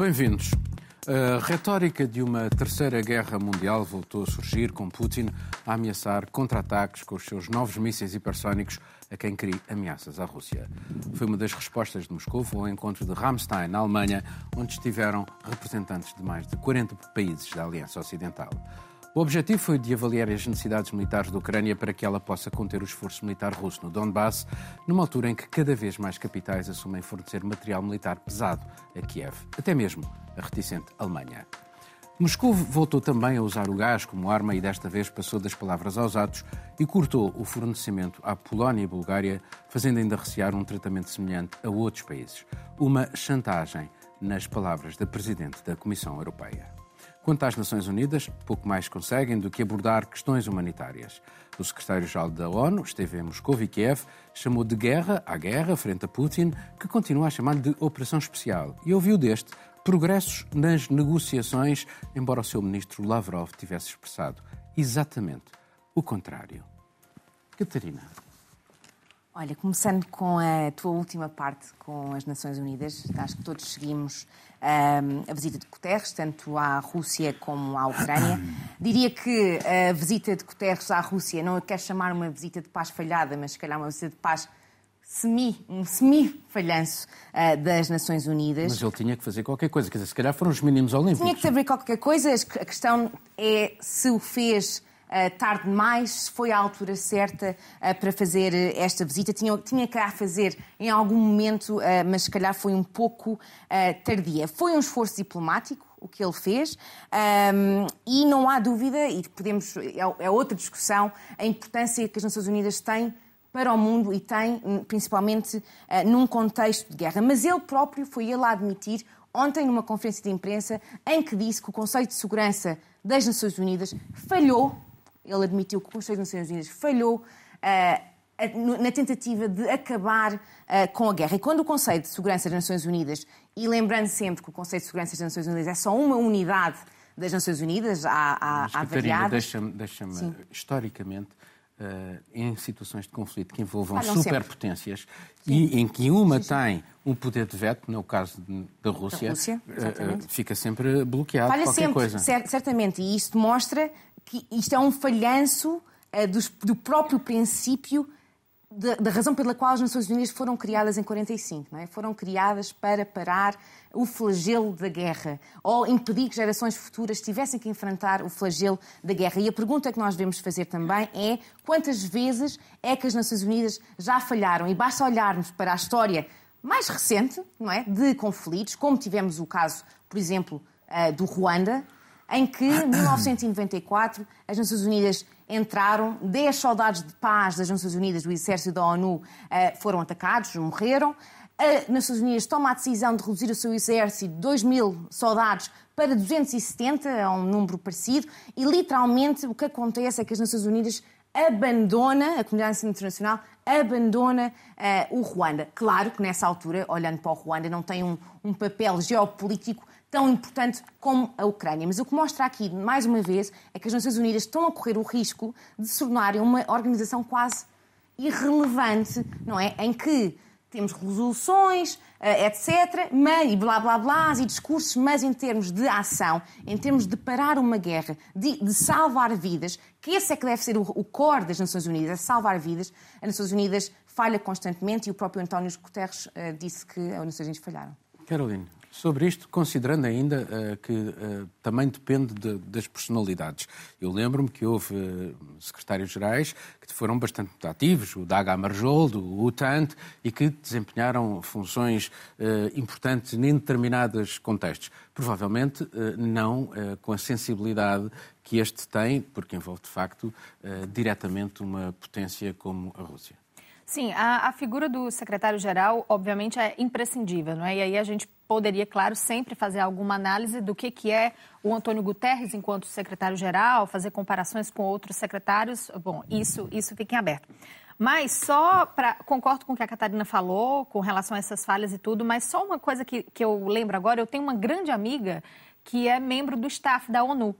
Bem-vindos. A retórica de uma terceira guerra mundial voltou a surgir, com Putin a ameaçar contra-ataques com os seus novos mísseis hipersónicos a quem cria ameaças à Rússia. Foi uma das respostas de Moscou ao encontro de Ramstein, na Alemanha, onde estiveram representantes de mais de 40 países da Aliança Ocidental. O objetivo foi de avaliar as necessidades militares da Ucrânia para que ela possa conter o esforço militar russo no Donbass, numa altura em que cada vez mais capitais assumem fornecer material militar pesado a Kiev, até mesmo a reticente Alemanha. Moscou voltou também a usar o gás como arma e desta vez passou das palavras aos atos e cortou o fornecimento à Polónia e Bulgária, fazendo ainda recear um tratamento semelhante a outros países. Uma chantagem, nas palavras da Presidente da Comissão Europeia. Quanto às Nações Unidas, pouco mais conseguem do que abordar questões humanitárias. O secretário-geral da ONU esteve em Moscou e Kiev, chamou de guerra à guerra frente a Putin, que continua a chamar de operação especial, e ouviu deste progressos nas negociações, embora o seu ministro Lavrov tivesse expressado exatamente o contrário. Catarina. Olha, começando com a tua última parte com as Nações Unidas, acho que todos seguimos um, a visita de Guterres, tanto à Rússia como à Ucrânia. Diria que a visita de Guterres à Rússia, não a quero chamar uma visita de paz falhada, mas se calhar uma visita de paz semi, um semi-falhanço uh, das Nações Unidas. Mas ele tinha que fazer qualquer coisa, quer dizer, se calhar foram os mínimos olímpicos. Tinha que saber qualquer coisa, a questão é se o fez tarde demais, foi a altura certa uh, para fazer uh, esta visita. Tinha, tinha que a fazer em algum momento, mas se calhar foi um pouco tardia. Foi um esforço diplomático o que ele fez um, e não há dúvida, e podemos, é, é outra discussão, a importância que as Nações Unidas têm para o mundo e têm, hum, principalmente num contexto de guerra. Mas ele próprio foi ele a admitir ontem numa conferência de imprensa em que disse que o Conselho de Segurança das Nações Unidas falhou ele admitiu que o Conselho das Nações Unidas falhou uh, na tentativa de acabar uh, com a guerra. E quando o Conselho de Segurança das Nações Unidas, e lembrando sempre que o Conselho de Segurança das Nações Unidas é só uma unidade das Nações Unidas, há, há, Mas, há variadas... deixa-me, deixa historicamente, Uh, em situações de conflito que envolvam Falham superpotências e em que uma sim, sim. tem um poder de veto, no caso da Rússia, da Rússia uh, fica sempre bloqueado Falha qualquer sempre, coisa. certamente, e isso demonstra que isto é um falhanço uh, do, próprio princípio da, razão pela qual as Nações Unidas foram criadas em 45, não é? Foram criadas para parar o flagelo da guerra ou impedir que gerações futuras tivessem que enfrentar o flagelo da guerra. E a pergunta que nós devemos fazer também é quantas vezes é que as Nações Unidas já falharam? E basta olharmos para a história mais recente, não é, de conflitos, como tivemos o caso, por exemplo, uh, do Ruanda, em que, em 1994, as Nações Unidas entraram, 10 soldados de paz das Nações Unidas, do exército da ONU, eh, foram atacados, morreram. As Nações Unidas toma a decisão de reduzir o seu exército de 2 mil soldados para 270, é um número parecido, e literalmente o que acontece é que as Nações Unidas abandona, a comunidade internacional abandona uh, o Ruanda. Claro que nessa altura, olhando para o Ruanda, não tem um, um papel geopolítico tão importante como a Ucrânia. Mas o que mostra aqui, mais uma vez, é que as Nações Unidas estão a correr o risco de se tornarem uma organização quase irrelevante, não é? Em que temos resoluções, eh, etc., mas, e blá blá blá, e discursos, mas em termos de ação, em termos de parar uma guerra, de, de salvar vidas, que esse é que deve ser o, o core das Nações Unidas, é salvar vidas, as Nações Unidas falha constantemente e o próprio António Guterres uh, disse que as Nações Unidas falharam. Caroline. Sobre isto, considerando ainda uh, que uh, também depende de, das personalidades. Eu lembro-me que houve uh, secretários-gerais que foram bastante ativos, o Daga Marjoldo, o Utant, e que desempenharam funções importantes em determinados contextos. Provavelmente não com a sensibilidade que este tem, porque envolve de facto diretamente uma potência como a Rússia. Sim, a, a figura do secretário-geral, obviamente, é imprescindível, não é? E aí a gente poderia, claro, sempre fazer alguma análise do que, que é o Antônio Guterres enquanto secretário-geral, fazer comparações com outros secretários. Bom, isso, isso fica em aberto. Mas só para. Concordo com o que a Catarina falou com relação a essas falhas e tudo, mas só uma coisa que, que eu lembro agora: eu tenho uma grande amiga que é membro do staff da ONU.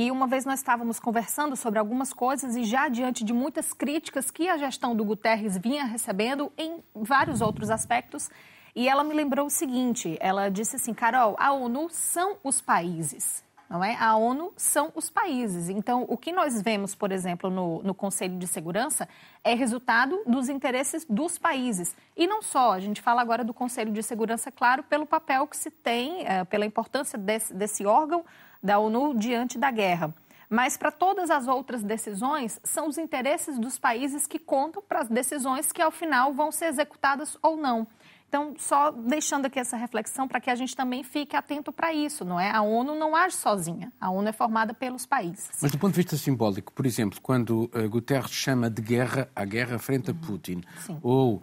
E uma vez nós estávamos conversando sobre algumas coisas e já diante de muitas críticas que a gestão do Guterres vinha recebendo em vários outros aspectos, E ela me lembrou o seguinte: ela disse assim, Carol, a ONU são os países. Não é? A ONU são os países. Então, o que nós vemos, por exemplo, no, no Conselho de Segurança é resultado dos interesses dos países. E não só, a gente fala agora do Conselho de Segurança, claro, pelo papel que se tem, é, pela importância desse, desse órgão da ONU diante da guerra. Mas para todas as outras decisões, são os interesses dos países que contam para as decisões que, ao final, vão ser executadas ou não. Então, só deixando aqui essa reflexão para que a gente também fique atento para isso, não é? A ONU não age sozinha, a ONU é formada pelos países. Mas do ponto de vista simbólico, por exemplo, quando uh, Guterres chama de guerra a guerra frente a uhum. Putin, Sim. ou uh,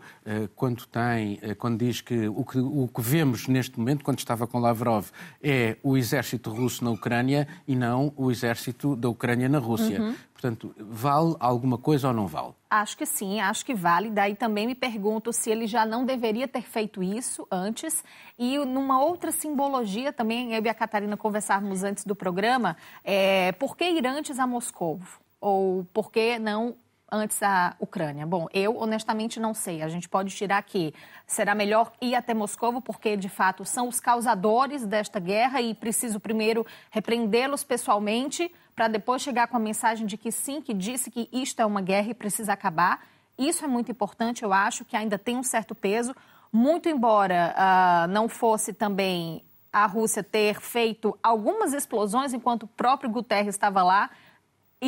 quando tem, uh, quando diz que o, que o que vemos neste momento, quando estava com Lavrov, é o exército russo na Ucrânia e não o exército da Ucrânia na Rússia. Uhum. Portanto, vale alguma coisa ou não vale? Acho que sim, acho que vale. Daí também me pergunto se ele já não deveria ter feito isso antes. E numa outra simbologia também, eu e a Catarina conversávamos antes do programa, é, por que ir antes a Moscou? Ou por que não antes a Ucrânia? Bom, eu honestamente não sei. A gente pode tirar que será melhor ir até Moscou, porque de fato são os causadores desta guerra e preciso primeiro repreendê-los pessoalmente para depois chegar com a mensagem de que sim, que disse que isto é uma guerra e precisa acabar. Isso é muito importante, eu acho que ainda tem um certo peso. Muito embora uh, não fosse também a Rússia ter feito algumas explosões enquanto o próprio Guterres estava lá,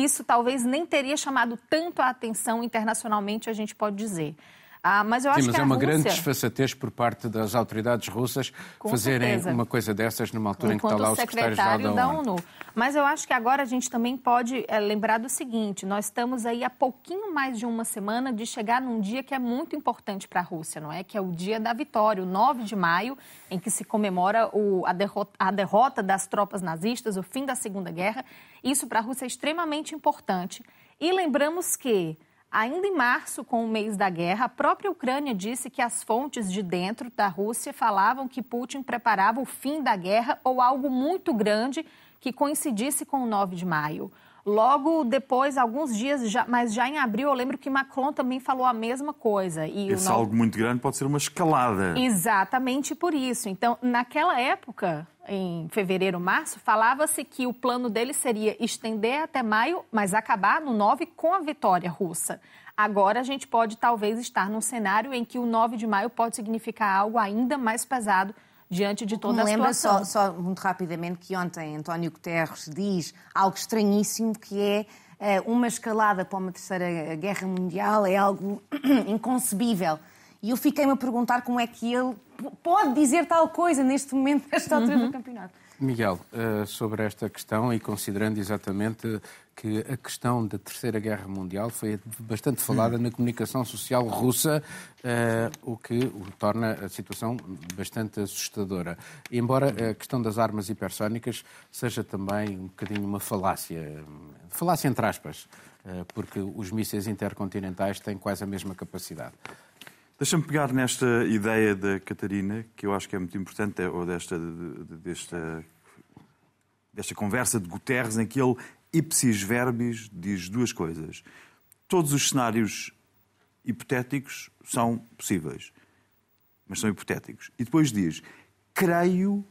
isso talvez nem teria chamado tanto a atenção internacionalmente, a gente pode dizer. Ah, mas eu Sim, acho mas que é uma Rússia... grande desfaçatez por parte das autoridades russas Com fazerem certeza. uma coisa dessas numa altura Enquanto em que está lá o secretário-geral da, da ONU. ONU. Mas eu acho que agora a gente também pode é, lembrar do seguinte: nós estamos aí há pouquinho mais de uma semana de chegar num dia que é muito importante para a Rússia, não é? Que é o dia da vitória, o 9 de maio, em que se comemora o, a, derrota, a derrota das tropas nazistas, o fim da Segunda Guerra. Isso para a Rússia é extremamente importante. E lembramos que Ainda em março, com o mês da guerra, a própria Ucrânia disse que as fontes de dentro da Rússia falavam que Putin preparava o fim da guerra ou algo muito grande que coincidisse com o 9 de maio. Logo depois, alguns dias, já, mas já em abril, eu lembro que Macron também falou a mesma coisa. E Esse algo muito grande pode ser uma escalada. Exatamente por isso. Então, naquela época, em fevereiro, março, falava-se que o plano dele seria estender até maio, mas acabar no 9 com a vitória russa. Agora a gente pode talvez estar num cenário em que o 9 de maio pode significar algo ainda mais pesado diante de toda Me a lembra situação. Só, só muito rapidamente que ontem António Guterres diz algo estranhíssimo que é eh, uma escalada para uma terceira guerra mundial é algo inconcebível. E eu fiquei-me a perguntar como é que ele pode dizer tal coisa neste momento, nesta altura uhum. do campeonato. Miguel, eh, sobre esta questão e considerando exatamente que a questão da Terceira Guerra Mundial foi bastante falada na comunicação social russa, uh, o que o torna a situação bastante assustadora. Embora a questão das armas hipersónicas seja também um bocadinho uma falácia, falácia entre aspas, uh, porque os mísseis intercontinentais têm quase a mesma capacidade. Deixa-me pegar nesta ideia da Catarina, que eu acho que é muito importante, ou desta, desta, desta conversa de Guterres, em que ele ipsis verbis diz duas coisas. Todos os cenários hipotéticos são possíveis, mas são hipotéticos. E depois diz: creio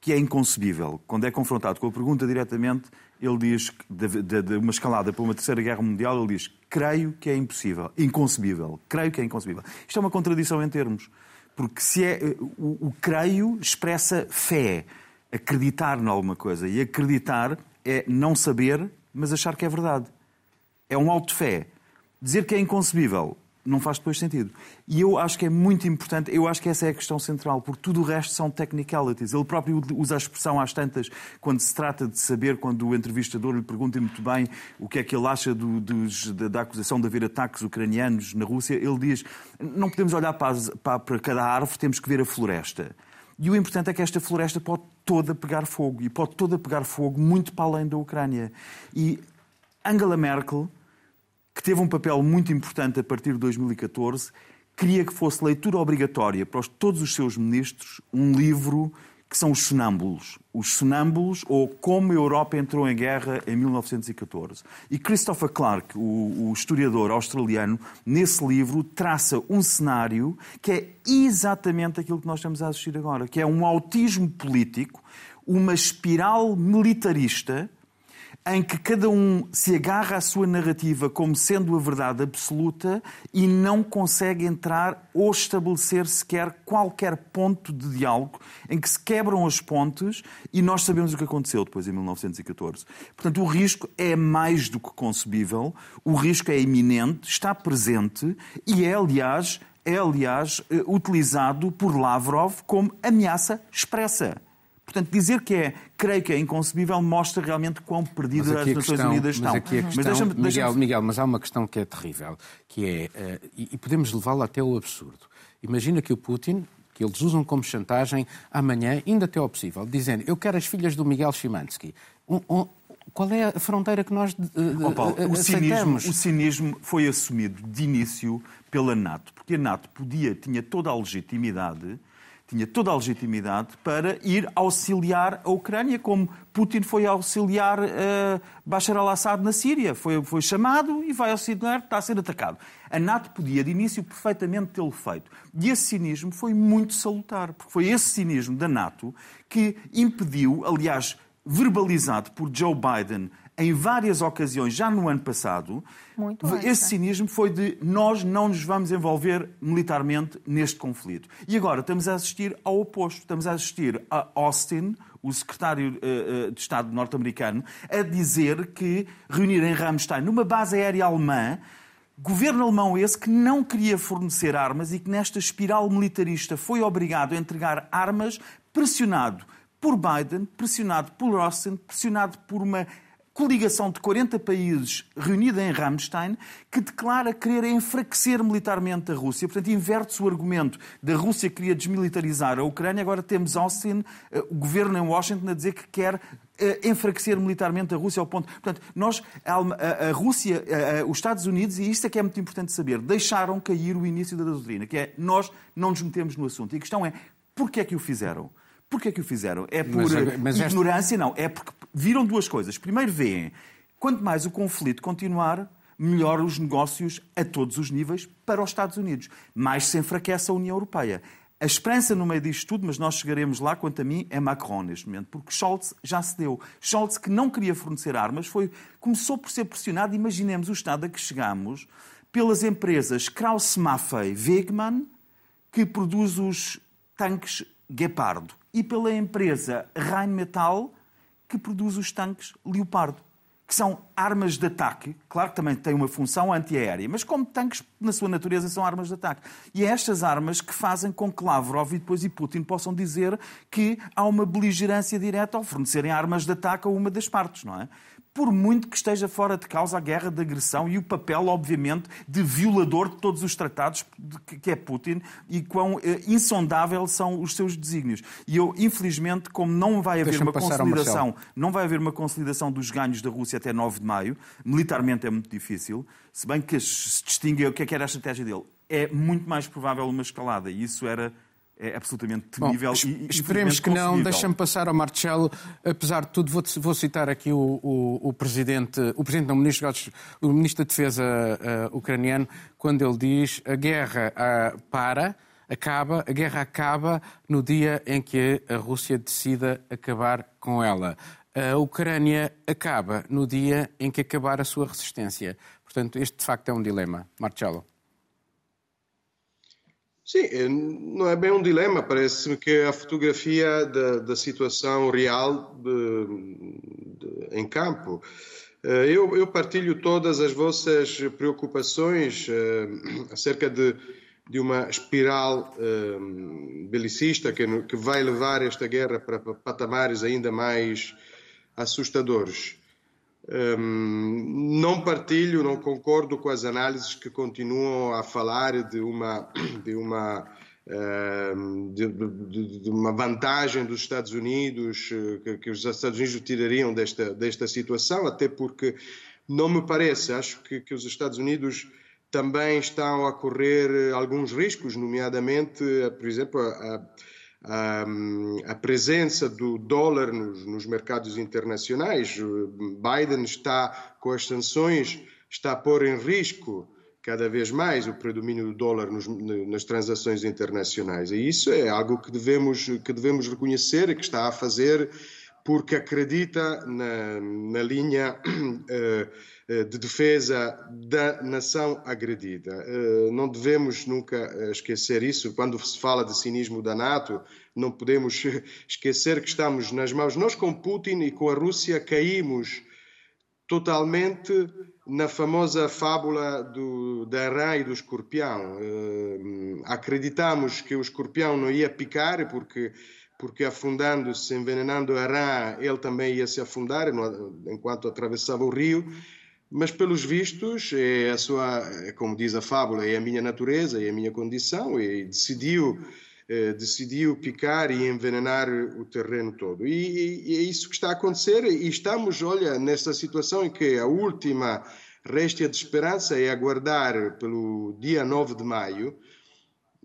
que é inconcebível. Quando é confrontado com a pergunta diretamente, ele diz de, de, de, uma escalada para uma terceira guerra mundial, ele diz: creio que é impossível, inconcebível. Creio que é inconcebível. Isto é uma contradição em termos, porque se é o, o creio expressa fé, acreditar em alguma coisa e acreditar é não saber, mas achar que é verdade. É um alto de fé. Dizer que é inconcebível não faz depois sentido. E eu acho que é muito importante, eu acho que essa é a questão central, porque tudo o resto são technicalities. Ele próprio usa a expressão às tantas, quando se trata de saber, quando o entrevistador lhe pergunta muito bem o que é que ele acha do, dos, da, acusação de haver ataques ucranianos na Rússia, ele diz: não podemos olhar para, para cada árvore, temos que ver a floresta. E o importante é que esta floresta pode toda pegar fogo e pode toda pegar fogo muito para além da Ucrânia. E Angela Merkel, que teve um papel muito importante a partir de 2014, queria que fosse leitura obrigatória para todos os seus ministros um livro que são os sonâmbulos. Os sonâmbulos, ou como a Europa entrou em guerra em 1914. E Christopher Clark, o, o historiador australiano, nesse livro traça um cenário que é exatamente aquilo que nós estamos a assistir agora, que é um autismo político, uma espiral militarista em que cada um se agarra à sua narrativa como sendo a verdade absoluta e não consegue entrar ou estabelecer sequer qualquer ponto de diálogo em que se quebram as pontes e nós sabemos o que aconteceu depois em 1914. Portanto, o risco é mais do que concebível, o risco é iminente, está presente e é, aliás, é, aliás, eh, utilizado por Lavrov como ameaça expressa. Portanto, dizer que é, creio que é inconcebível, mostra realmente quão perdidas as Nações questão, Unidas estão. Mas aqui a questão, mas deixa Miguel, Miguel, mas há uma questão que é terrível, que é, uh, e, e podemos levá-la até ao absurdo. Imagina que o Putin, que eles usam como chantagem, amanhã, ainda até ao possível, dizendo eu quero as filhas do Miguel Szymanski. Um, um, qual é a fronteira que nós uh, oh, Paulo, o cinismo, o cinismo foi assumido de início pela NATO, porque a NATO podia, tinha toda a legitimidade tinha toda a legitimidade para ir auxiliar a Ucrânia, como Putin foi auxiliar uh, Bashar al-Assad na Síria. Foi, foi chamado e vai auxiliar, está a ser atacado. A NATO podia, de início, perfeitamente tê-lo feito. E esse cinismo foi muito salutar, porque foi esse cinismo da NATO que impediu, aliás, verbalizado por Joe Biden em várias ocasiões, já no ano passado, Muito esse é. cinismo foi de nós não nos vamos envolver militarmente neste conflito. E agora estamos a assistir ao oposto. Estamos a assistir a Austin, o secretário uh, de Estado norte-americano, a dizer que reunir em Ramstein, numa base aérea alemã, governo alemão esse que não queria fornecer armas e que nesta espiral militarista foi obrigado a entregar armas pressionado por Biden, pressionado por Austin, pressionado por uma coligação de 40 países reunida em Ramstein que declara querer enfraquecer militarmente a Rússia. Portanto, inverte-se o argumento da Rússia que queria desmilitarizar a Ucrânia. Agora temos Austin, eh, o governo em Washington, a dizer que quer eh, enfraquecer militarmente a Rússia ao ponto. Portanto, nós, a, Rússia, os Estados Unidos, e isto é que é muito importante saber, deixaram cair o início da doutrina, que é nós não nos metemos no assunto. E a questão é, porquê é que o fizeram? Porquê é que o fizeram? É por mas, mas ignorância? Esta... Não, é porque viram duas coisas. Primeiro, veem, quanto mais o conflito continuar, melhor os negócios a todos os níveis para os Estados Unidos. Mais se enfraquece a União Europeia. A esperança no meio disto tudo, mas nós chegaremos lá, quanto a mim, é Macron neste momento, porque Scholz já se deu. Scholz, que não queria fornecer armas, foi, começou por ser pressionado. Imaginemos o estado a que chegamos pelas empresas Krauss-Maffei Wegmann, que produz os tanques Guepardo, e pela empresa Rheinmetall, que produz os tanques Leopardo, que são armas de ataque, claro que também têm uma função antiaérea, mas como tanques, na sua natureza, são armas de ataque. E é estas armas que fazem com que Lavrov e depois e Putin possam dizer que há uma beligerância direta ao fornecerem armas de ataque a uma das partes, não é? Por muito que esteja fora de causa a guerra de agressão e o papel, obviamente, de violador de todos os tratados que é Putin e quão eh, insondável são os seus desígnios. E eu, infelizmente, como não vai haver uma consolidação, não vai haver uma consolidação dos ganhos da Rússia até 9 de maio, militarmente é muito difícil, se bem que se distingue o que é que era a estratégia dele. É muito mais provável uma escalada e isso era é absolutamente temível Bom, e Esperemos que não. Deixa-me passar ao Marcelo. Apesar de tudo, vou, vou citar aqui o, o, o, presidente, o presidente não, o ministro, o ministro da Defesa uh, ucraniano, quando ele diz a guerra uh, para, acaba, a guerra acaba no dia em que a Rússia decida acabar com ela. A Ucrânia acaba no dia em que acabar a sua resistência. Portanto, este de facto é um dilema. Marcelo. Sim, não é bem um dilema, parece-me que a fotografia da, da situação real de, de, em campo. Eh, eu, eu, partilho todas as vossas preocupações uh, acerca de, de, uma espiral uh, belicista que, que vai levar esta guerra para patamares ainda mais assustadores. Um, não partilho, não concordo com as análises que continuam a falar de uma, de uma, de, de, de uma vantagem dos Estados Unidos, eh, que, que, os Estados Unidos tirariam desta, desta situação, até porque não me parece, acho que, que os Estados Unidos também estão a correr alguns riscos, nomeadamente, por exemplo, a, a presença do dólar nos, nos, mercados internacionais. Biden está, com as sanções, está a pôr em risco cada vez mais o predomínio do dólar nos, nas transações internacionais. E isso é algo que devemos, que devemos reconhecer e que está a fazer porque acredita na, na linha uh, de defesa da nação agredida. Uh, não devemos nunca esquecer isso. Quando se fala de cinismo da NATO, não podemos esquecer que estamos nas mãos. Nós, com Putin e com a Rússia, caímos totalmente na famosa fábula do, da rã e do escorpião. Uh, acreditamos que o escorpião não ia picar porque porque afundando-se, envenenando a rã, ele também ia se afundar enquanto atravessava o rio. Mas, pelos vistos, é a sua, é como diz a fábula, é a minha natureza, é a minha condição, e decidiu, é, decidiu picar e envenenar o terreno todo. E, e, é isso que está a acontecer, e estamos, olha, nesta situação em que a última réstia de esperança é aguardar pelo dia 9 de maio,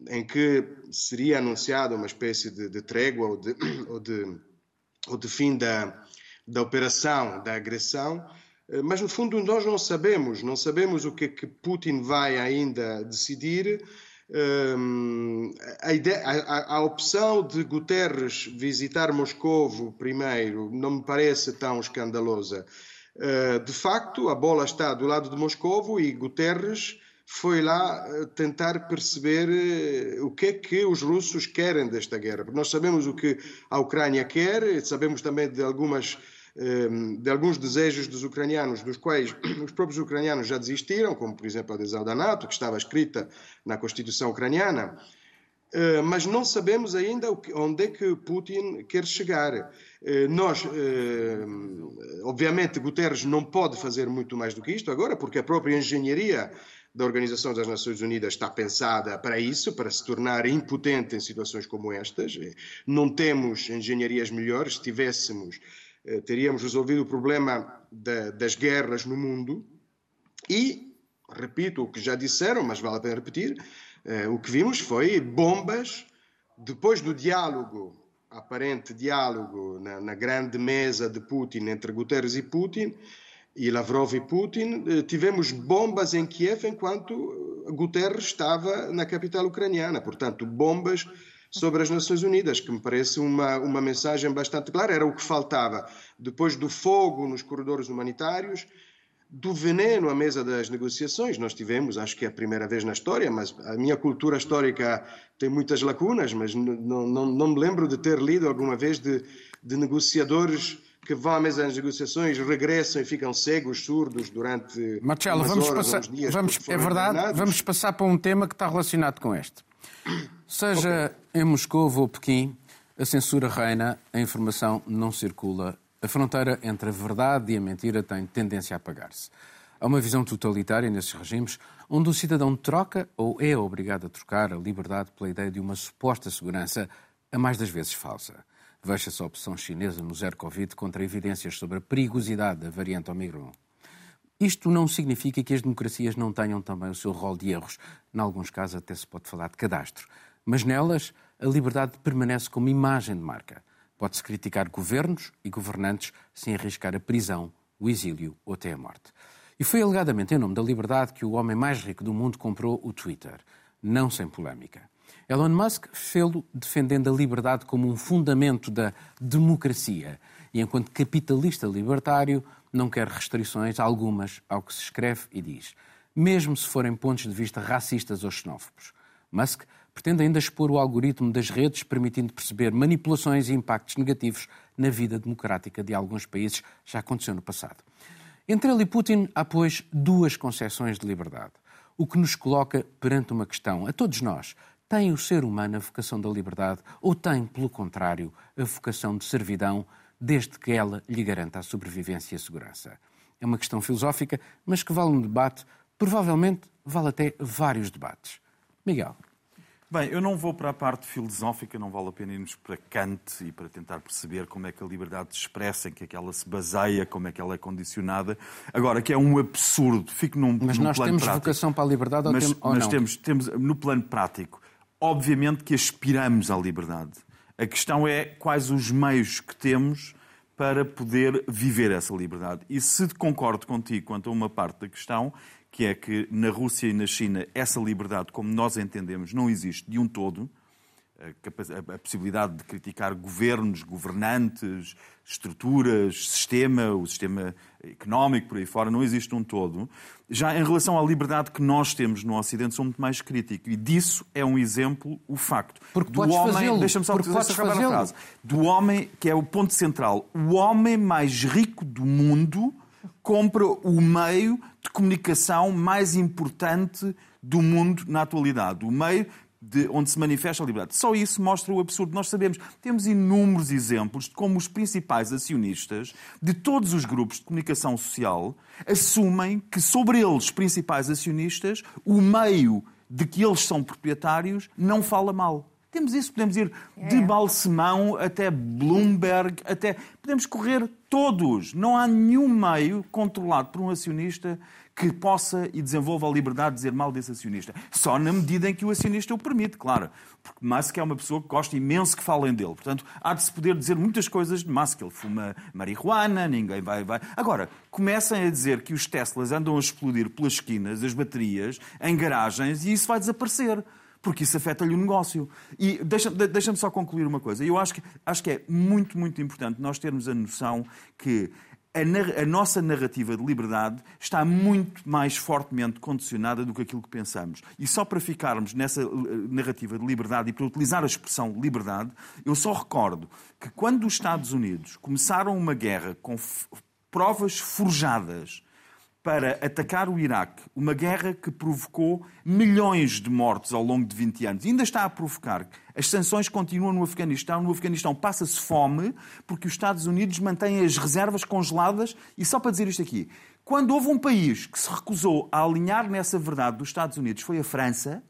em que seria anunciada uma espécie de, de trégua ou de, ou de, ou de fim da, da operação, da agressão, eh, mas no fundo nós não sabemos, não sabemos o que, que Putin vai ainda decidir. Um, ehm, a, ideia, a, a, opção de Guterres visitar Moscovo primeiro não me parece tão escandalosa. Uh, de facto, a bola está do lado de Moscovo e Guterres foi lá eh, tentar perceber eh, o que é que os russos querem desta guerra. Nós sabemos o que a Ucrânia quer, sabemos também de algumas eh, de alguns desejos dos ucranianos, dos quais os próprios ucranianos já desistiram, como por exemplo a adesão da NATO, que estava escrita na Constituição ucraniana, mas não sabemos ainda onde é que Putin quer chegar. Nós, obviamente, Guterres não pode fazer muito mais do que isto agora, porque a própria engenharia da Organização das Nações Unidas está pensada para isso, para se tornar impotente em situações como estas. Não temos engenharias melhores. Se tivéssemos, eh, teríamos resolvido o problema das guerras no mundo. E, repito o que já disseram, mas vale a pena repetir, eh, o que vimos foi bombas depois do diálogo, aparente diálogo na, na grande mesa de Putin entre Guterres e Putin e Lavrov e Putin, eh, tivemos bombas em Kiev enquanto Guterres estava na capital ucraniana. Portanto, bombas sobre as Nações Unidas, que me parece uma, uma mensagem bastante clara. Era o que faltava. Depois do fogo nos corredores humanitários, do veneno à mesa das negociações. Nós tivemos, acho que é a primeira vez na história, mas a minha cultura histórica tem muitas lacunas, mas não, não, não me lembro de ter lido alguma vez de, de negociadores que vão à mesa das negociações, regressam e ficam cegos, surdos durante Marcelo, vamos horas, passar, dias. Vamos, é verdade, vamos passar para um tema que está relacionado com este. Seja okay. em Moscou ou Pequim, a censura reina, a informação não circula, a fronteira entre a verdade e a mentira tem tendência a apagar-se. Há uma visão totalitária nesses regimes onde o cidadão troca ou é obrigado a trocar a liberdade pela ideia de uma suposta segurança, a mais das vezes falsa. Veja-se a opção chinesa no zero Covid contra evidências sobre a perigosidade da variante Omicron. Isto não significa que as democracias não tenham também o seu rol de erros. Em alguns casos até se pode falar de cadastro. Mas nelas, a liberdade permanece como imagem de marca. Pode-se criticar governos e governantes sem arriscar a prisão, o exílio ou até a morte. E foi alegadamente em nome da liberdade que o homem mais rico do mundo comprou o Twitter, não sem polémica. Elon Musk fê-lo defendendo a liberdade como um fundamento da democracia e, enquanto capitalista libertário, não quer restrições algumas ao que se escreve e diz, mesmo se forem pontos de vista racistas ou xenófobos. Musk pretende ainda expor o algoritmo das redes, permitindo perceber manipulações e impactos negativos na vida democrática de alguns países. Já aconteceu no passado. Entre ele e Putin há, pois, duas concepções de liberdade. O que nos coloca perante uma questão, a todos nós, tem o ser humano a vocação da liberdade ou tem, pelo contrário, a vocação de servidão, desde que ela lhe garanta a sobrevivência e a segurança? É uma questão filosófica, mas que vale um debate, provavelmente vale até vários debates. Miguel. Bem, eu não vou para a parte filosófica, não vale a pena irmos para Kant e para tentar perceber como é que a liberdade se expressa, em que é que ela se baseia, como é que ela é condicionada. Agora, que é um absurdo, fico num, mas num nós temos prático. vocação para a liberdade mas, ou, tem, ou mas não? Temos, temos, no plano prático, Obviamente que aspiramos à liberdade. A questão é quais os meios que temos para poder viver essa liberdade. E se concordo contigo quanto a uma parte da questão, que é que na Rússia e na China essa liberdade, como nós entendemos, não existe de um todo, a, possibilidade de criticar governos, governantes, estruturas, sistema, o sistema económico por aí fora, não existe um todo. Já em relação à liberdade que nós temos no Ocidente, sou muito mais crítico. E disso é um exemplo o facto Porque do homem. Deixa-me só dizer esta frase. Do homem, que é o ponto central. O homem mais rico do mundo compra o meio de comunicação mais importante do mundo na atualidade. O meio de onde se manifesta a liberdade. Só isso mostra o absurdo. Nós sabemos, temos inúmeros exemplos de como os principais acionistas de todos os grupos de comunicação social assumem que sobre eles, principais acionistas, o meio de que eles são proprietários não fala mal. Temos isso, podemos ir de é. Balsemão até Bloomberg, até podemos correr todos. Não há nenhum meio controlado por um acionista que possa e desenvolva a liberdade de dizer mal desse acionista. Só na medida em que o acionista o permite, claro. Porque Musk é uma pessoa que gosta imenso que falem dele. Portanto, há de se poder dizer muitas coisas de Musk. Ele fuma marihuana, ninguém vai, vai. Agora, comecem a dizer que os Teslas andam a explodir pelas esquinas, as baterias, em garagens, e isso vai desaparecer porque isso afeta-lhe o negócio. E deixa-me deixa só concluir uma coisa. Eu acho que, acho que é muito, muito importante nós termos a noção que a, a, nossa narrativa de liberdade está muito mais fortemente condicionada do que aquilo que pensamos. E só para ficarmos nessa uh, narrativa de liberdade e para utilizar a expressão liberdade, eu só recordo que quando os Estados Unidos começaram uma guerra com provas forjadas para atacar o Iraque, uma guerra que provocou milhões de mortos ao longo de 20 anos. E ainda está a provocar. As sanções continuam no Afeganistão. No Afeganistão passa-se fome porque os Estados Unidos mantêm as reservas congeladas. E só para dizer isto aqui, quando houve um país que se recusou a alinhar nessa verdade dos Estados Unidos, foi a França.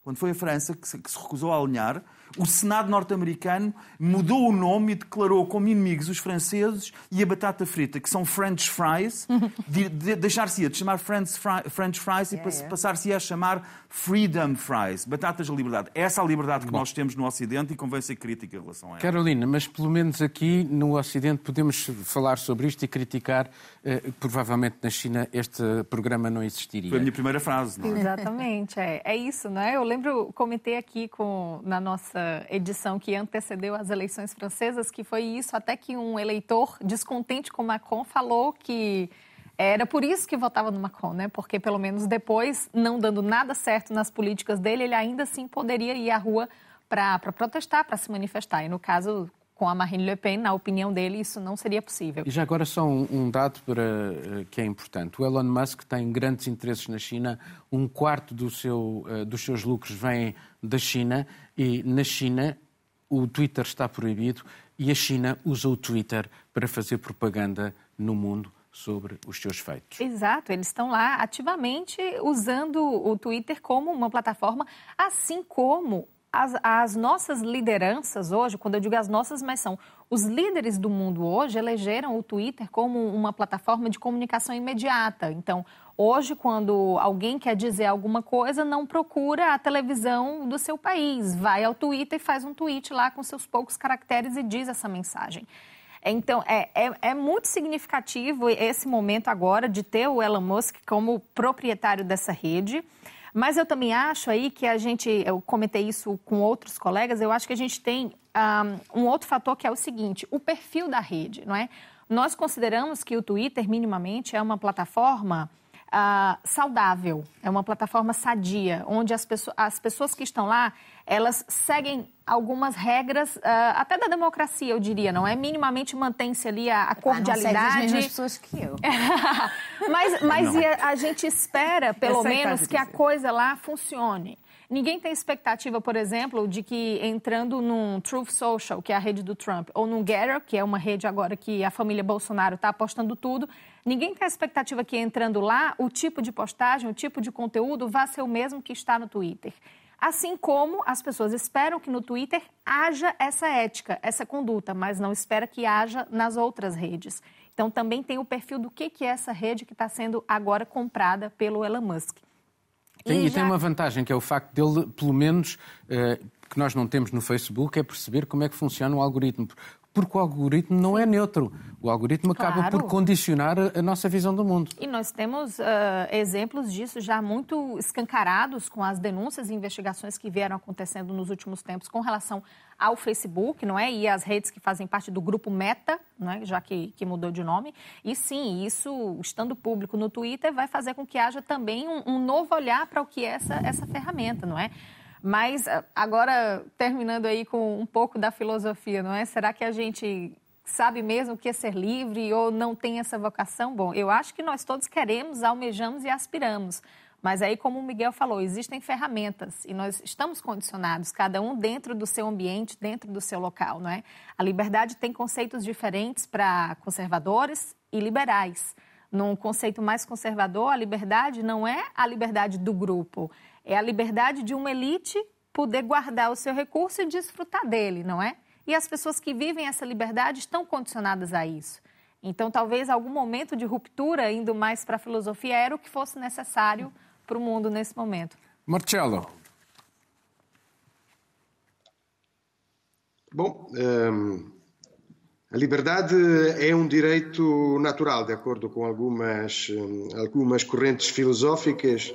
Quando foi a França que se, recusou a alinhar, o Senado norte-americano mudou o nome e declarou como inimigos os franceses e a batata frita, que são French fries, de, de, deixar-se-ia de chamar French, fry, French fries e yeah. passar-se-ia a chamar Freedom fries, batatas de liberdade. Essa é a liberdade que Bom. nós temos no Ocidente e convém ser crítica em relação a ela. Carolina, mas pelo menos aqui no Ocidente podemos falar sobre isto e criticar. Eh, provavelmente na China este programa não existiria. Foi a minha primeira frase, não é? Exatamente, é, é isso, não é? Eu lembro, comentei aqui com, na nossa edição que antecedeu as eleições francesas, que foi isso, até que um eleitor descontente com Macron falou que era por isso que votava no Macron, né? Porque pelo menos depois, não dando nada certo nas políticas dele, ele ainda assim poderia ir à rua para protestar, para se manifestar. E no caso, com a Marine Le Pen, na opinião dele, isso não seria possível. E já agora só um, um dado para, uh, que é importante. O Elon Musk tem grandes interesses na China. Um quarto do seu, uh, dos seus lucros vem da China e na China o Twitter está proibido e a China usa o Twitter para fazer propaganda no mundo sobre os seus feitos. Exato, eles estão lá ativamente usando o Twitter como uma plataforma, assim como as, as, nossas lideranças hoje, quando eu digo as nossas, mas são os líderes do mundo hoje, elegeram o Twitter como uma plataforma de comunicação imediata. Então, hoje, quando alguém quer dizer alguma coisa, não procura a televisão do seu país, vai ao Twitter e faz um tweet lá com seus poucos caracteres e diz essa mensagem. Então, é, é, é, muito significativo esse momento agora de ter o Elon Musk como proprietário dessa rede. Mas eu também acho aí que a gente, eu comentei isso com outros colegas, eu acho que a gente tem um, um outro fator que é o seguinte: o perfil da rede, não é? Nós consideramos que o Twitter, minimamente, é uma plataforma uh, saudável, é uma plataforma sadia, onde as, pessoas, as pessoas que estão lá, elas seguem algumas regras, uh, até da democracia, eu diria, não é? Minimamente mantém-se ali a, a cordialidade. Não as pessoas que eu. mas mas a, a, gente espera, pelo menos, que a coisa lá funcione. Ninguém tem expectativa, por exemplo, de que entrando num Truth Social, que é a rede do Trump, ou num Getter, que é uma rede agora que a família Bolsonaro está apostando tudo, ninguém tem a expectativa que entrando lá, o tipo de postagem, o tipo de conteúdo vá ser o mesmo que está no Twitter. Assim como as pessoas esperam que no Twitter haja essa ética, essa conduta, mas não espera que haja nas outras redes. Então também tem o perfil do que é essa rede que está sendo agora comprada pelo Elon Musk. Tem, e, já... tem uma vantagem, que é o facto dele, pelo menos, uh, que nós não temos no Facebook é perceber como é que funciona o algoritmo porque o algoritmo não é neutro. O algoritmo claro. acaba por condicionar a nossa visão do mundo. E nós temos uh, exemplos disso já muito escancarados com as denúncias e investigações que vieram acontecendo nos últimos tempos com relação ao Facebook, não é? E as redes que fazem parte do grupo Meta, não é? Já que, que mudou de nome. E sim, isso, estando público no Twitter, vai fazer com que haja também um, um novo olhar para o que é essa, essa ferramenta, não é? Mas ah, agora, terminando aí com um pouco da filosofia, não é? Será que a gente sabe mesmo o que é ser livre ou não tem essa vocação? Bom, eu acho que nós todos queremos, almejamos e aspiramos. Mas aí, como o Miguel falou, existem ferramentas e nós estamos condicionados, cada um dentro do seu ambiente, dentro do seu local, não é? A liberdade tem conceitos diferentes para conservadores e liberais. Num conceito mais conservador, a liberdade não é a liberdade do grupo, é a liberdade de uma elite poder guardar o seu recurso e desfrutar dele, não é? E as pessoas que vivem essa liberdade estão condicionadas a isso. Então, talvez algum momento de ruptura, indo mais para a filosofia, era o que fosse necessário para o mundo nesse momento. Marcelo. Bom, um, a liberdade é um direito natural, de acordo com algumas, um, algumas correntes filosóficas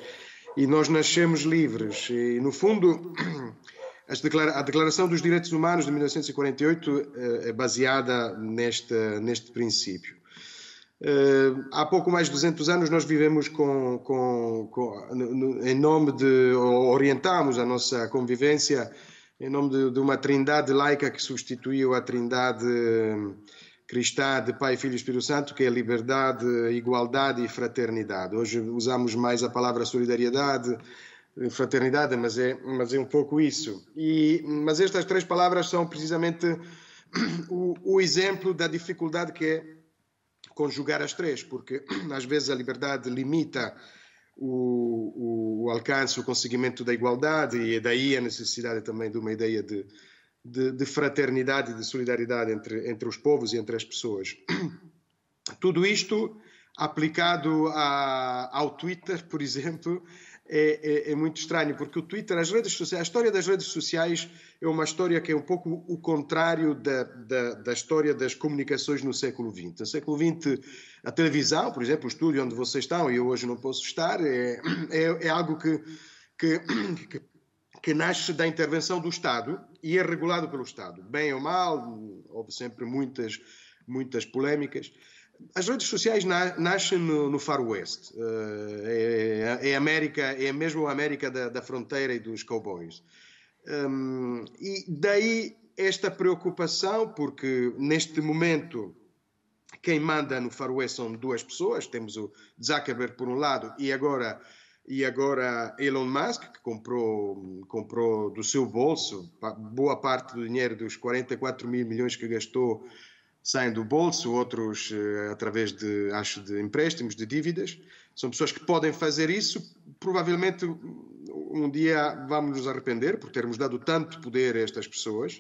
e nós nascemos livres. E, no fundo, a Declaração dos Direitos Humanos de 1948 eh, é baseada neste, neste princípio. Eh, há pouco mais de 200 anos nós vivemos com, com, com em nome de, orientamos a nossa convivência em nome de, de uma trindade laica que substituiu a trindade cristã de Pai, Filho e Espírito Santo, que é liberdade, igualdade e fraternidade. Hoje usamos mais a palavra solidariedade, fraternidade, mas é, mas é um pouco isso. E, mas estas três palavras são precisamente o, o exemplo da dificuldade que é conjugar as três, porque às vezes a liberdade limita o, o, alcance, o conseguimento da igualdade, e daí a necessidade também de uma ideia de, de, de fraternidade e de solidariedade entre, entre os povos e entre as pessoas. Tudo isto aplicado a, ao Twitter, por exemplo, é, é, é, muito estranho, porque o Twitter, as redes sociais, a história das redes sociais é uma história que é um pouco o contrário da, da, da história das comunicações no século XX. No século XX, a televisão, por exemplo, o estúdio onde vocês estão, e eu hoje não posso estar, é, é, é algo que, que, que que nasce da intervenção do Estado e é regulado pelo Estado. Bem ou mal, houve sempre muitas, muitas polémicas. As redes sociais na, nascem no, no Far West. Uh, é, é, América, é mesmo a América da, da fronteira e dos cowboys. Um, e daí esta preocupação, porque neste momento quem manda no Far West são duas pessoas, temos o Zuckerberg por um lado e agora e agora Elon Musk, que comprou, comprou do seu bolso, boa parte do dinheiro dos 44 mil milhões que gastou saem do bolso, outros eh, através de, acho, de empréstimos, de dívidas. São pessoas que podem fazer isso. Provavelmente um dia vamos nos arrepender por termos dado tanto poder a estas pessoas.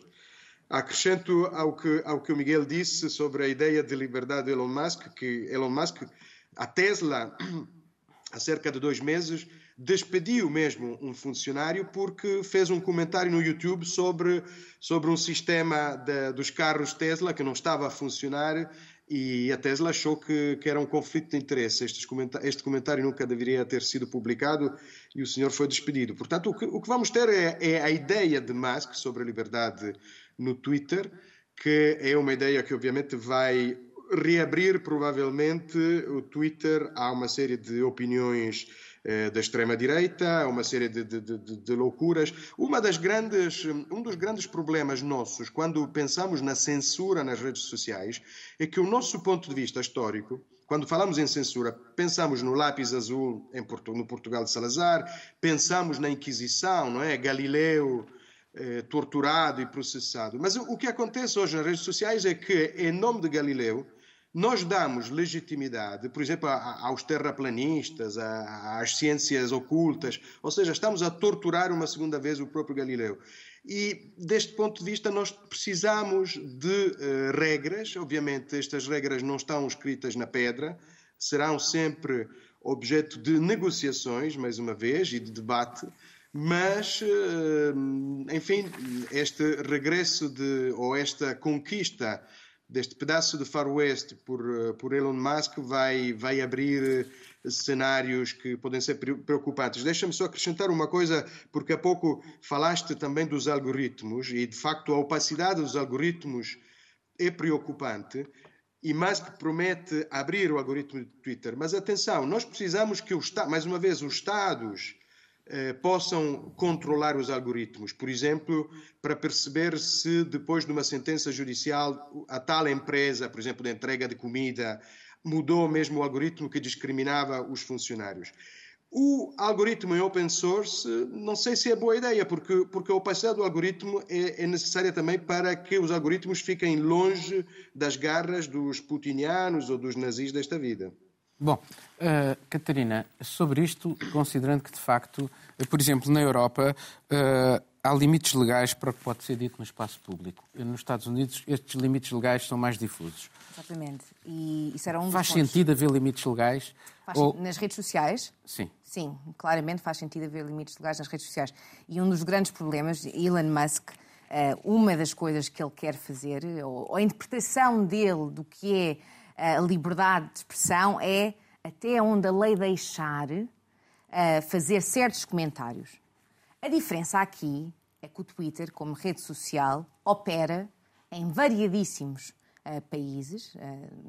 Acrescento ao que, ao que o Miguel disse sobre a ideia de liberdade de Elon Musk, que Elon Musk, a Tesla há cerca de dois meses, despediu mesmo um funcionário porque fez um comentário no YouTube sobre, sobre um sistema de, dos carros Tesla que não estava a funcionar e a Tesla achou que, que era um conflito de interesse. Este comentário, este comentário nunca deveria ter sido publicado e o senhor foi despedido. Portanto, o que, o que vamos ter é, é a ideia de Musk sobre a liberdade no Twitter, que é uma ideia que obviamente vai reabrir provavelmente o Twitter a uma série de opiniões eh, da extrema-direita, a uma série de, de, de, de, loucuras. Uma das grandes, um dos grandes problemas nossos, quando pensamos na censura nas redes sociais, é que o nosso ponto de vista histórico, quando falamos em censura, pensamos no lápis azul Porto, no Portugal de Salazar, pensamos na Inquisição, não é? Galileu, eh, torturado e processado. Mas o que acontece hoje nas redes sociais é que, em nome de Galileu, nós damos legitimidade, por exemplo, aos terraplanistas, às ciências ocultas, ou seja, estamos a torturar uma segunda vez o próprio Galileu. E, deste ponto de vista, nós precisamos de uh, regras. Obviamente, estas regras não estão escritas na pedra, serão sempre objeto de negociações, mais uma vez, e de debate, Mas, eh, enfim, este regresso de, ou esta conquista deste pedaço de faroeste por, eh, por Elon Musk vai, vai abrir cenários que podem ser preocupantes. Deixa-me só acrescentar uma coisa, porque há pouco falaste também dos algoritmos e, de facto, a opacidade dos algoritmos é preocupante e Musk promete abrir o algoritmo do Twitter. Mas atenção, nós precisamos que, o, mais uma vez, os Estados eh, possam controlar os algoritmos. Por exemplo, para perceber se depois de uma sentença judicial a tal empresa, por exemplo, de entrega de comida, mudou mesmo o algoritmo que discriminava os funcionários. O algoritmo em open source, não sei se é boa ideia, porque, porque a opacidade do algoritmo é, é, necessária também para que os algoritmos fiquem longe das garras dos putinianos ou dos nazis desta vida. Bom, uh, Catarina, sobre isto, considerando que de facto, por exemplo, na Europa, uh, há limites legais para o que pode ser dito no espaço público. Nos Estados Unidos, estes limites legais são mais difusos. Exatamente. E isso era um Faz sentido haver limites legais? Faz ou... Nas redes sociais? Sim. Sim, claramente faz sentido haver limites legais nas redes sociais. E um dos grandes problemas, Elon Musk, eh, uma das coisas que ele quer fazer, ou a interpretação dele do que é eh, a liberdade de expressão, é até onde a lei deixar eh, fazer certos comentários. A diferença aqui é que o Twitter, como rede social, opera em variadíssimos países uh,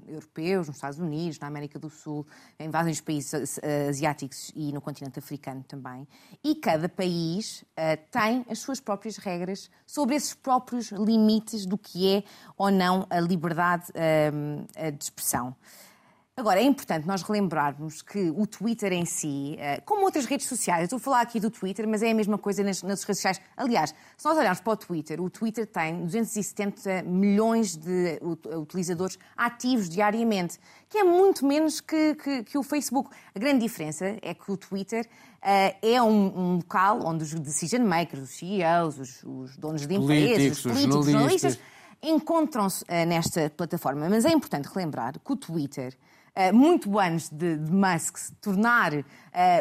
europeus, nos Estados Unidos, na América do Sul, em vários países uh, asiáticos e no continente africano também. E cada país tem as suas próprias regras sobre esses próprios limites do que é ou não a liberdade de expressão. Agora, é importante nós relembrarmos que o Twitter em si, eh, como outras redes sociais, eu estou a falar aqui do Twitter, mas é a mesma coisa nas, nas redes sociais. Aliás, se nós olharmos para o Twitter, o Twitter tem 270 milhões de utilizadores ativos diariamente, que é muito menos que, que, que o Facebook. A grande diferença é que o Twitter uh, é um, um, local onde os decision makers, os CEOs, os, os donos de empresas, os políticos, os jornalistas, encontram-se uh, nesta plataforma. Mas é importante relembrar que o Twitter muito antes de, de Musk se tornar uh,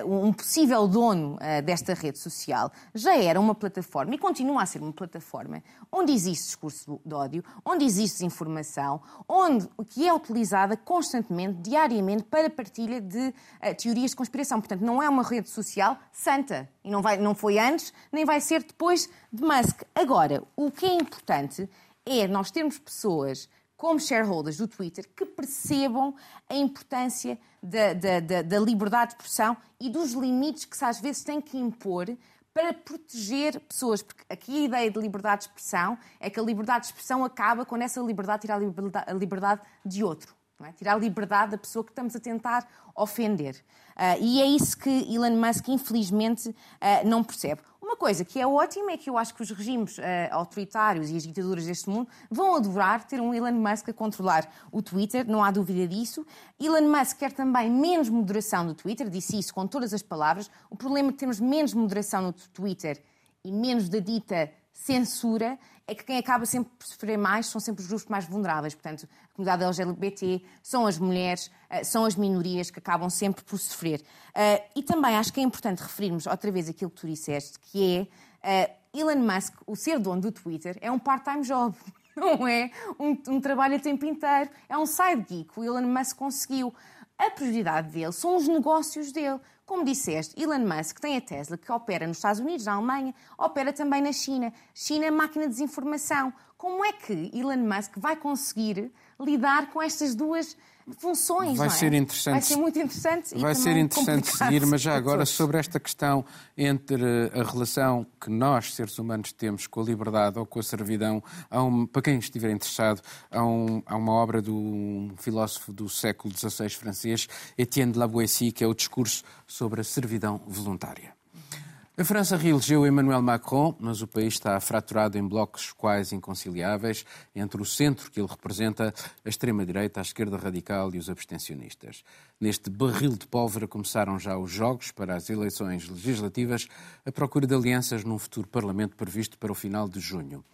um possível dono uh, desta rede social, já era uma plataforma e continua a ser uma plataforma onde existe discurso de ódio, onde existe desinformação, onde que é utilizada constantemente, diariamente, para partilha de teorias de conspiração. Portanto, não é uma rede social santa e não, vai, não foi antes nem vai ser depois de Musk. Agora, o que é importante é nós termos pessoas como shareholders do Twitter, que percebam a importância da, da, da, da liberdade de expressão e dos limites que se às vezes tem que impor para proteger pessoas, porque aqui a ideia de liberdade de expressão é que a liberdade de expressão acaba quando essa liberdade tirar a liberdade, de outro. É? Tirar a liberdade da pessoa que estamos a tentar ofender. Uh, e é isso que Elon Musk, infelizmente, uh, não percebe. Uma coisa que é ótima é que eu acho que os regimes uh, autoritários e as ditaduras deste mundo vão adorar ter um Elon Musk a controlar o Twitter, não há dúvida disso. Elon Musk quer também menos moderação no Twitter, disse isso com todas as palavras. O problema de termos menos moderação no Twitter e menos da dita censura é que quem acaba sempre por sofrer mais são sempre os grupos mais vulneráveis. Portanto, a comunidade LGBT são as mulheres, eh, são as minorias que acabam sempre por sofrer. Eh, e também acho que é importante referirmos outra vez aquilo que tu disseste, que é eh, Elon Musk, o ser dono do Twitter, é um part-time job. Não é um, um trabalho a tempo inteiro, é um side geek. O Elon Musk conseguiu. A prioridade dele são os negócios dele. Como disseste, Elon Musk tem a Tesla que opera nos Estados Unidos, na Alemanha, opera também na China. China é máquina de desinformação. Como é que Elon Musk vai conseguir lidar com estas duas funções. Vai é? ser interessante. Vai ser muito interessante. Vai ser interessante seguir, mas já agora sobre esta questão entre a relação que nós, seres humanos, temos com a liberdade ou com a servidão, um, para quem estiver interessado, há, um, uma obra de um filósofo do século XVI francês, Etienne de la Boétie, que é o discurso sobre a servidão voluntária. A França reelegeu Emmanuel Macron, mas o país está fraturado em blocos quase inconciliáveis entre o centro, que ele representa, a extrema-direita, a esquerda radical e os abstencionistas. Neste barril de pólvora começaram já os jogos para as eleições legislativas, a procura de alianças num futuro Parlamento previsto para o final de junho.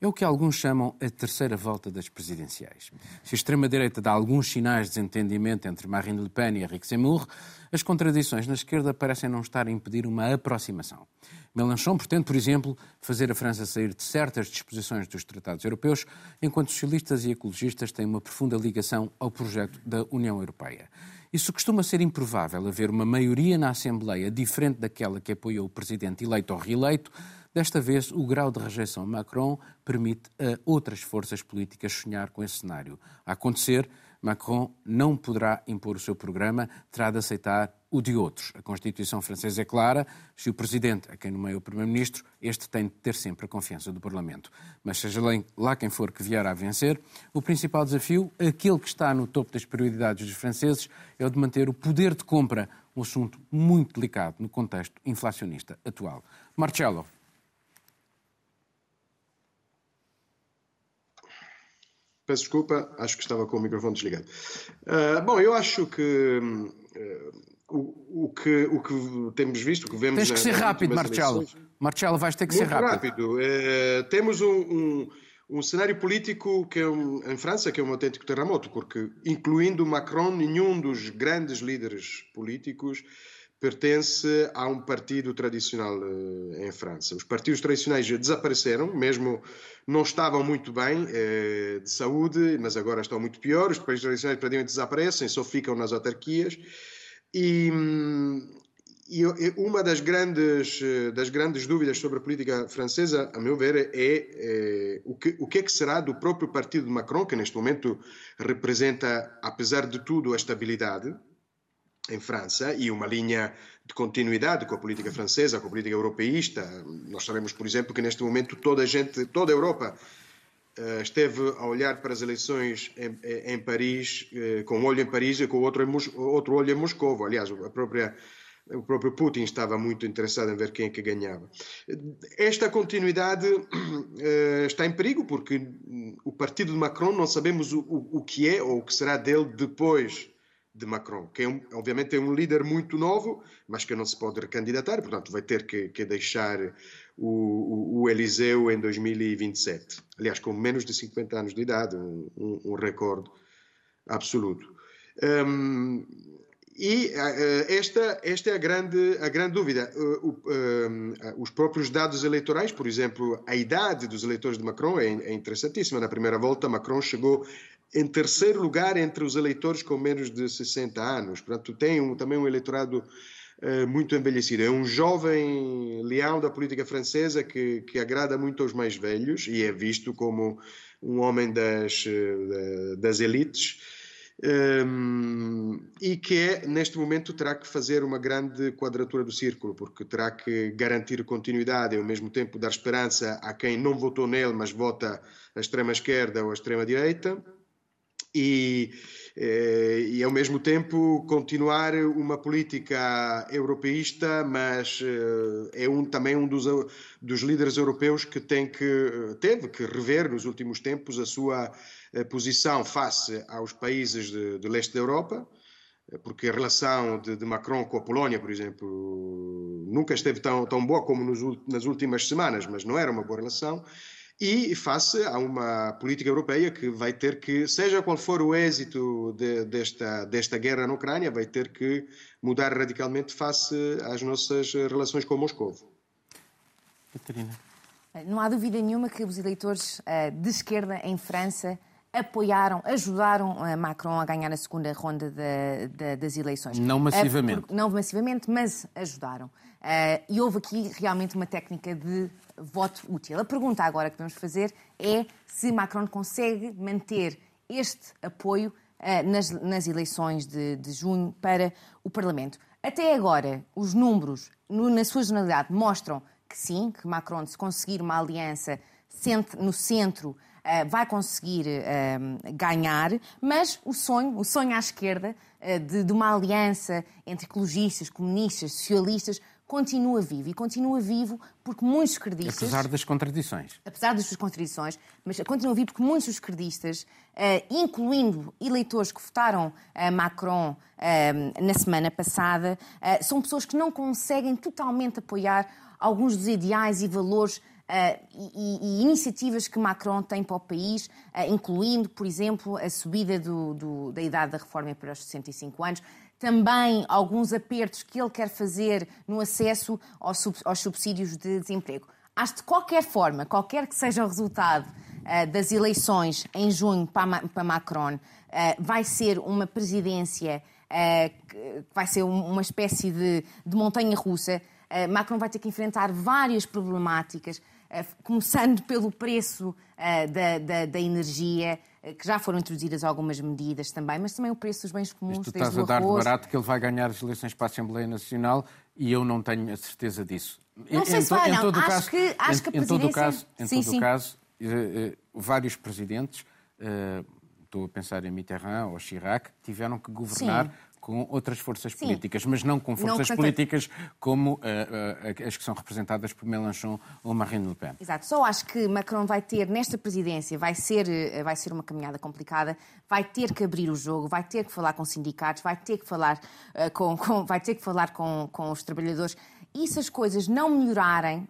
É o que alguns chamam a terceira volta das presidenciais. Se a extrema-direita dá alguns sinais de desentendimento entre Marine Le Pen e Henrique Zemmour, as contradições na esquerda parecem não estar a impedir uma aproximação. Mélenchon pretende, por exemplo, fazer a França sair de certas disposições dos tratados europeus, enquanto socialistas e ecologistas têm uma profunda ligação ao projeto da União Europeia. Isso costuma ser improvável haver uma maioria na Assembleia diferente daquela que apoiou o presidente eleito ou reeleito, Desta vez, o grau de rejeição a Macron permite a outras forças políticas sonhar com esse cenário. A acontecer, Macron não poderá impor o seu programa, terá de aceitar o de outros. A Constituição francesa é clara: se o Presidente, a quem nomeia o Primeiro-Ministro, este tem de ter sempre a confiança do Parlamento. Mas seja lá quem for que vier a vencer, o principal desafio, aquele que está no topo das prioridades dos franceses, é o de manter o poder de compra, um assunto muito delicado no contexto inflacionista atual. Marcelo. Peço desculpa, acho que estava com o microfone desligado. Uh, bom, eu acho que, uh, o, o que o que temos visto, o que vemos. Tens que ser rápido, Marcelo. Marcelo, vais ter que ser rápido. rápido. Uh, temos um, um, um, cenário político que é um, em França que é um autêntico terremoto, porque, incluindo Macron, nenhum dos grandes líderes políticos pertence a um partido tradicional uh, em França. Os partidos tradicionais desapareceram, mesmo não estavam muito bem uh, de saúde, mas agora estão muito pior. Os partidos tradicionais praticamente desaparecem, só ficam nas autarquias. E, e uma das grandes, das grandes dúvidas sobre a política francesa, a meu ver, é, é o, que, o que é que será do próprio partido de Macron, que neste momento representa, apesar de tudo, a estabilidade em França e uma linha de continuidade com a política francesa, com a política europeísta. Nós sabemos, por exemplo, que neste momento toda a gente, toda a Europa esteve a olhar para as eleições em, em Paris, eh, com um olho em Paris e com outro, outro olho em Moscou. Aliás, a própria o próprio Putin estava muito interessado em ver quem é que ganhava. Esta continuidade está em perigo porque o partido de Macron não sabemos o, o, o, que é ou o que será dele depois de Macron, que é um, obviamente é um líder muito novo, mas que não se pode recandidatar, portanto vai ter que, que deixar o, o, Eliseu em 2027. Aliás, com menos de 50 anos de idade, um, um, um recorde absoluto. Um, e uh, esta, esta é a grande, a grande dúvida. Uh, uh, os próprios dados eleitorais, por exemplo, a idade dos eleitores de Macron é, é interessantíssima. Na primeira volta, Macron chegou em terceiro lugar entre os eleitores com menos de 60 anos. Portanto, tem um, também um eleitorado muito envelhecido. É um jovem leão da política francesa que, que agrada muito aos mais velhos e é visto como um homem das, uh, das elites. Um, ehm, e que é, neste momento terá que fazer uma grande quadratura do círculo, porque terá que garantir continuidade e ao mesmo tempo dar esperança a quem não votou nele, mas vota a extrema esquerda ou a extrema direita e, eh, e, ao mesmo tempo continuar uma política europeísta, mas eh, é um, também um dos, dos líderes europeus que tem que teve que rever nos últimos tempos a sua eh, posição face aos países de, de leste da Europa, porque a relação de, de, Macron com a Polónia, por exemplo, nunca esteve tão, tão boa como nos, nas últimas semanas, mas não era uma boa relação e face a uma política europeia que vai ter que, seja qual for o êxito de, desta, desta guerra na Ucrânia, vai ter que mudar radicalmente face às nossas relações com Moscou. Catarina. Não há dúvida nenhuma que os eleitores eh, de esquerda em França apoiaram, ajudaram a Macron a ganhar a segunda ronda de, de, das eleições. Não massivamente. não massivamente, mas ajudaram. E houve aqui realmente uma técnica de voto útil. A pergunta agora que vamos fazer é se Macron consegue manter este apoio uh, nas, nas, eleições de, de, junho para o Parlamento. Até agora, os números, no, na sua generalidade, mostram que sim, que Macron, se conseguir uma aliança no centro, uh, vai conseguir uh, ganhar, mas o sonho, o sonho à esquerda, de, de uma aliança entre ecologistas, comunistas, socialistas, continua vivo. E continua vivo porque muitos esquerdistas... Apesar das contradições. Apesar das suas contradições, mas continua vivo porque muitos esquerdistas, uh, incluindo eleitores que votaram a Macron uh, na semana passada, são pessoas que não conseguem totalmente apoiar alguns dos ideais e valores Uh, e, e, iniciativas que Macron tem para o país, uh, incluindo, por exemplo, a subida do, do, da idade da reforma para os 65 anos, também alguns apertos que ele quer fazer no acesso aos, subsídios de desemprego. Acho de qualquer forma, qualquer que seja o resultado uh, das eleições em junho para, Macron, vai ser uma presidência que vai ser uma espécie de, montanha russa. Macron vai ter que enfrentar várias problemáticas eh, começando pelo preço eh, da, energia, eh, que já foram introduzidas algumas medidas também, mas também o preço dos bens comuns. Isto tu estás a dar de barato que ele vai ganhar as eleições para a Assembleia Nacional e eu não tenho a certeza disso. Não sei em, se vai, em, todo acho caso, que, acho em, que a em todo caso, em sim, todo sim. caso vários presidentes, estou a pensar em Mitterrand ou Chirac, tiveram que governar sim com outras forças Sim. políticas, mas não com forças não, políticas como uh, uh, as que são representadas por Mélenchon ou Marine Le Pen. Exato. Só acho que Macron vai ter, nesta presidência, vai ser, uh, vai ser uma caminhada complicada, vai ter que abrir o jogo, vai ter que falar com sindicatos, vai ter que falar, com, com, vai ter que falar com, com os trabalhadores. E se as coisas não melhorarem,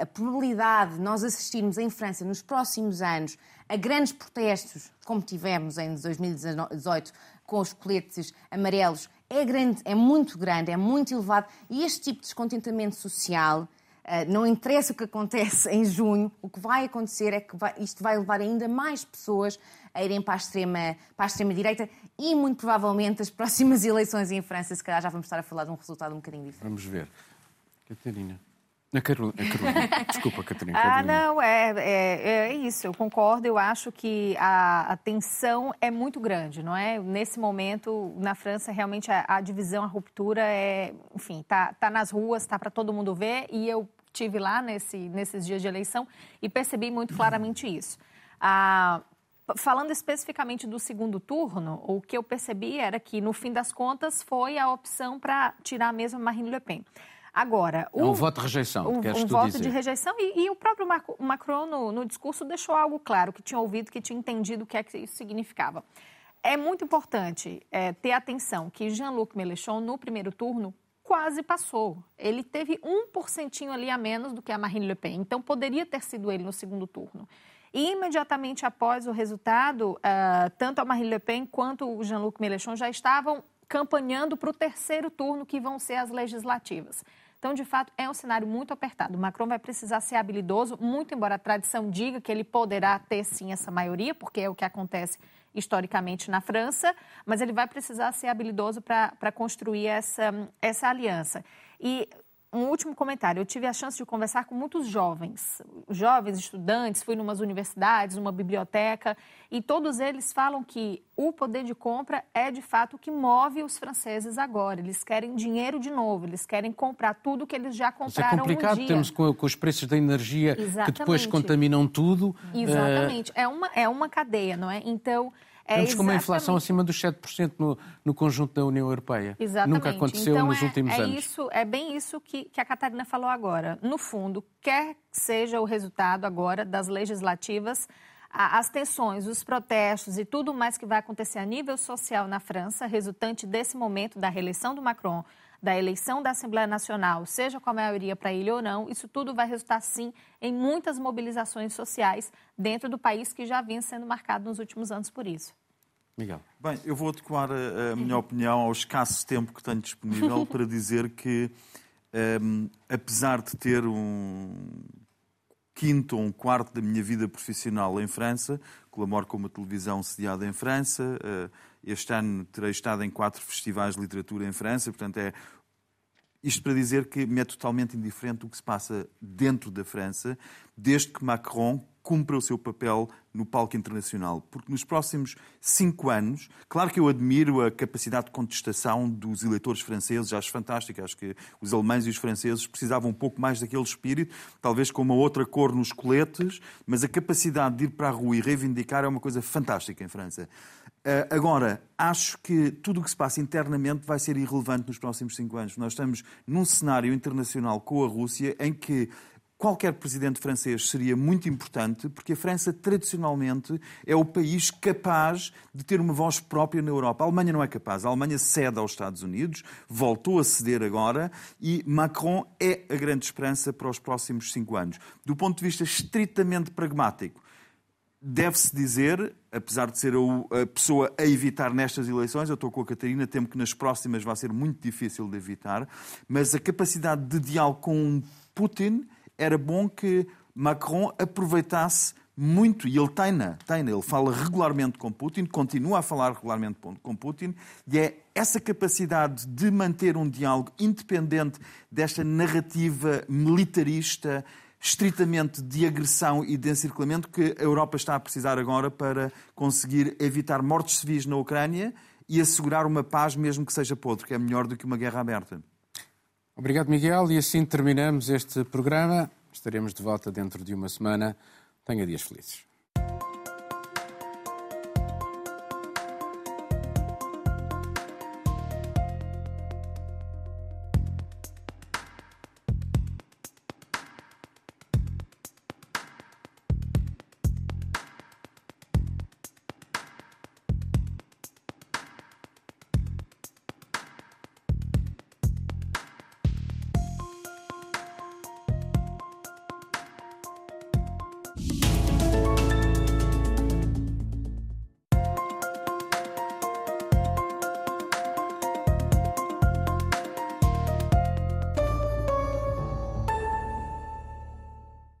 a probabilidade de nós assistirmos em França nos próximos anos a grandes protestos, como tivemos em 2018 com os coletes amarelos é grande, é muito grande, é muito elevado. E este tipo de descontentamento social, eh, não interessa o que acontece em junho, o que vai acontecer é que isto vai levar ainda mais pessoas a irem para a extrema, para a extrema direita e muito provavelmente as próximas eleições em França, se calhar já vamos estar a falar de um resultado um bocadinho diferente. Vamos ver. Catarina. A Carolina. Desculpa, Catarina. Ah, não, é, é, é, isso, eu concordo. Eu acho que a, a, tensão é muito grande, não é? Nesse momento, na França, realmente a, a divisão, a ruptura é, enfim, tá, tá nas ruas, tá para todo mundo ver. E eu tive lá nesse, nesses dias de eleição e percebi muito claramente isso. Ah, falando especificamente do segundo turno, o que eu percebi era que, no fim das contas, foi a opção para tirar a mesma Marine Le Pen. Agora, o, é um voto de rejeição, um, um voto dizer. de rejeição e, e, o próprio Macron no, no, discurso deixou algo claro, que tinha ouvido, que tinha entendido o que é que isso significava. É muito importante é, ter atenção que Jean-Luc Mélenchon, no primeiro turno, quase passou. Ele teve um porcentinho ali a menos do que a Marine Le Pen, então poderia ter sido ele no segundo turno. E imediatamente após o resultado, uh, tanto a Marine Le Pen quanto o Jean-Luc Mélenchon já estavam campanhando para o terceiro turno, que vão ser as legislativas. Então, de fato, é um cenário muito apertado. O Macron vai precisar ser habilidoso, muito embora a tradição diga que ele poderá ter sim essa maioria, porque é o que acontece historicamente na França, mas ele vai precisar ser habilidoso para construir essa, essa aliança. E um último comentário. Eu tive a chance de conversar com muitos jovens, jovens estudantes, fui em umas universidades, numa biblioteca, e todos eles falam que o poder de compra é de fato o que move os franceses agora. Eles querem dinheiro de novo, eles querem comprar tudo que eles já compraram Isso é complicado, um temos com, com, os preços da energia Exatamente. que depois contaminam tudo. Exatamente, uh... é, uma, é uma cadeia, não é? Então, é Estamos com uma inflação acima dos 7% no, no conjunto da União Europeia. Exatamente. Nunca aconteceu então, nos é, últimos é anos. Isso, é bem isso que, que a Catarina falou agora. No fundo, quer seja o resultado agora das legislativas, as tensões, os protestos e tudo mais que vai acontecer a nível social na França, resultante desse momento da reeleição do Macron, da eleição da Assembleia Nacional, seja com a maioria para ele ou não, isso tudo vai resultar, sim, em muitas mobilizações sociais dentro do país que já vinha sendo marcado nos últimos anos por isso. Miguel. Bem, eu vou adequar a, a minha opinião ao escasso tempo que tenho disponível para dizer que, um, apesar de ter um quinto ou um quarto da minha vida profissional em França, colaboro com uma televisão sediada em França, uh, este ano terei estado em quatro festivais de literatura em França, portanto é isto para dizer que me é totalmente indiferente o que se passa dentro da França, desde que Macron cumpra o seu papel no palco internacional. Porque nos próximos cinco anos, claro que eu admiro a capacidade de contestação dos eleitores franceses, acho fantástico, acho que os alemães e os franceses precisavam um pouco mais daquele espírito, talvez com uma outra cor nos coletes, mas a capacidade de ir para a rua e reivindicar é uma coisa fantástica em França. Agora, acho que tudo o que se passa internamente vai ser irrelevante nos próximos cinco anos. Nós estamos num cenário internacional com a Rússia em que qualquer presidente francês seria muito importante, porque a França, tradicionalmente, é o país capaz de ter uma voz própria na Europa. A Alemanha não é capaz. A Alemanha cede aos Estados Unidos, voltou a ceder agora, e Macron é a grande esperança para os próximos cinco anos. Do ponto de vista estritamente pragmático, deve-se dizer, apesar de ser a pessoa a evitar nestas eleições, eu estou com a Catarina, temo que nas próximas vai ser muito difícil de evitar, mas a capacidade de diálogo com Putin era bom que Macron aproveitasse muito, e ele tem-na, tem ele fala regularmente com Putin, continua a falar regularmente com Putin, e é essa capacidade de manter um diálogo independente desta narrativa militarista, estritamente de agressão e de encirculamento que a Europa está a precisar agora para conseguir evitar mortes civis na Ucrânia e assegurar uma paz, mesmo que seja podre, que é melhor do que uma guerra aberta. Obrigado, Miguel. E assim terminamos este programa. Estaremos de volta dentro de uma semana. Tenha dias felizes.